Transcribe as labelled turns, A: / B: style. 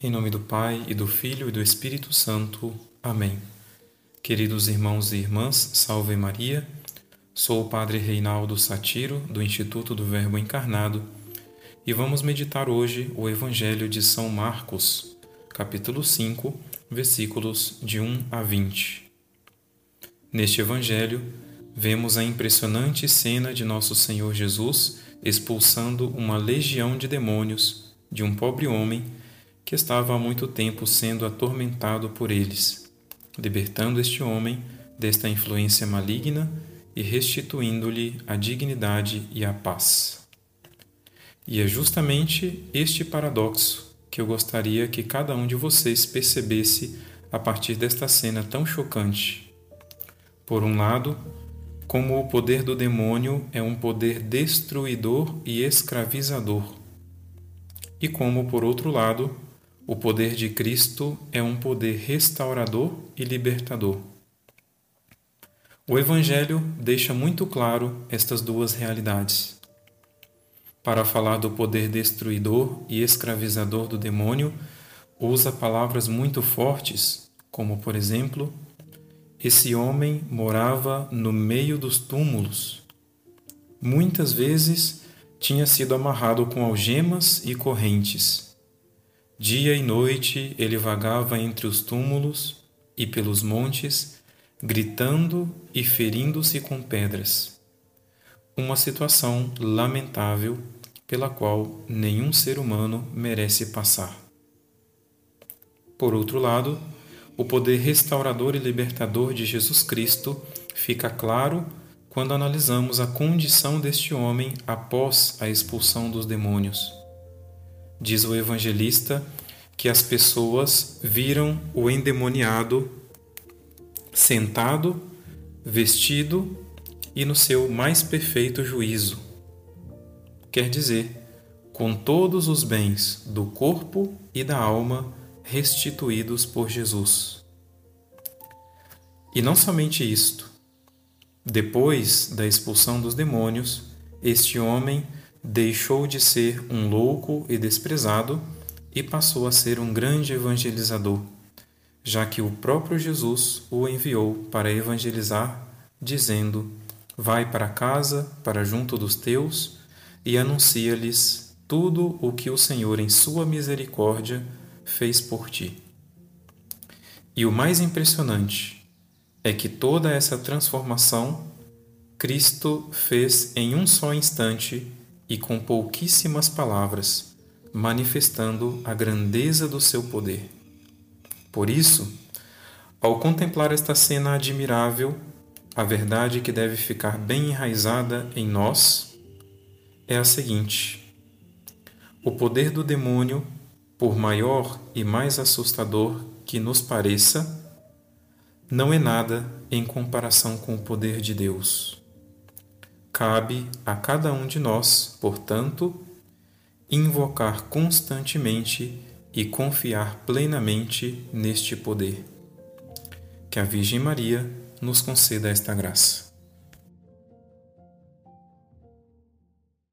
A: Em nome do Pai e do Filho e do Espírito Santo. Amém. Queridos irmãos e irmãs, salve Maria. Sou o Padre Reinaldo Satiro, do Instituto do Verbo Encarnado, e vamos meditar hoje o Evangelho de São Marcos, capítulo 5, versículos de 1 a 20. Neste Evangelho, vemos a impressionante cena de Nosso Senhor Jesus expulsando uma legião de demônios de um pobre homem que estava há muito tempo sendo atormentado por eles, libertando este homem desta influência maligna e restituindo-lhe a dignidade e a paz. E é justamente este paradoxo que eu gostaria que cada um de vocês percebesse a partir desta cena tão chocante. Por um lado, como o poder do demônio é um poder destruidor e escravizador, e como, por outro lado, o poder de Cristo é um poder restaurador e libertador. O Evangelho deixa muito claro estas duas realidades. Para falar do poder destruidor e escravizador do demônio, usa palavras muito fortes, como, por exemplo, esse homem morava no meio dos túmulos. Muitas vezes tinha sido amarrado com algemas e correntes Dia e noite ele vagava entre os túmulos e pelos montes, gritando e ferindo-se com pedras. Uma situação lamentável pela qual nenhum ser humano merece passar. Por outro lado, o poder restaurador e libertador de Jesus Cristo fica claro quando analisamos a condição deste homem após a expulsão dos demônios. Diz o evangelista que as pessoas viram o endemoniado sentado, vestido e no seu mais perfeito juízo. Quer dizer, com todos os bens do corpo e da alma restituídos por Jesus. E não somente isto. Depois da expulsão dos demônios, este homem deixou de ser um louco e desprezado e passou a ser um grande evangelizador, já que o próprio Jesus o enviou para evangelizar, dizendo: Vai para casa, para junto dos teus, e anuncia-lhes tudo o que o Senhor, em sua misericórdia, fez por ti. E o mais impressionante é que toda essa transformação Cristo fez em um só instante e com pouquíssimas palavras, manifestando a grandeza do seu poder. Por isso, ao contemplar esta cena admirável, a verdade que deve ficar bem enraizada em nós é a seguinte: o poder do demônio, por maior e mais assustador que nos pareça, não é nada em comparação com o poder de Deus. Cabe a cada um de nós, portanto, invocar constantemente e confiar plenamente neste poder. Que a Virgem Maria nos conceda esta graça.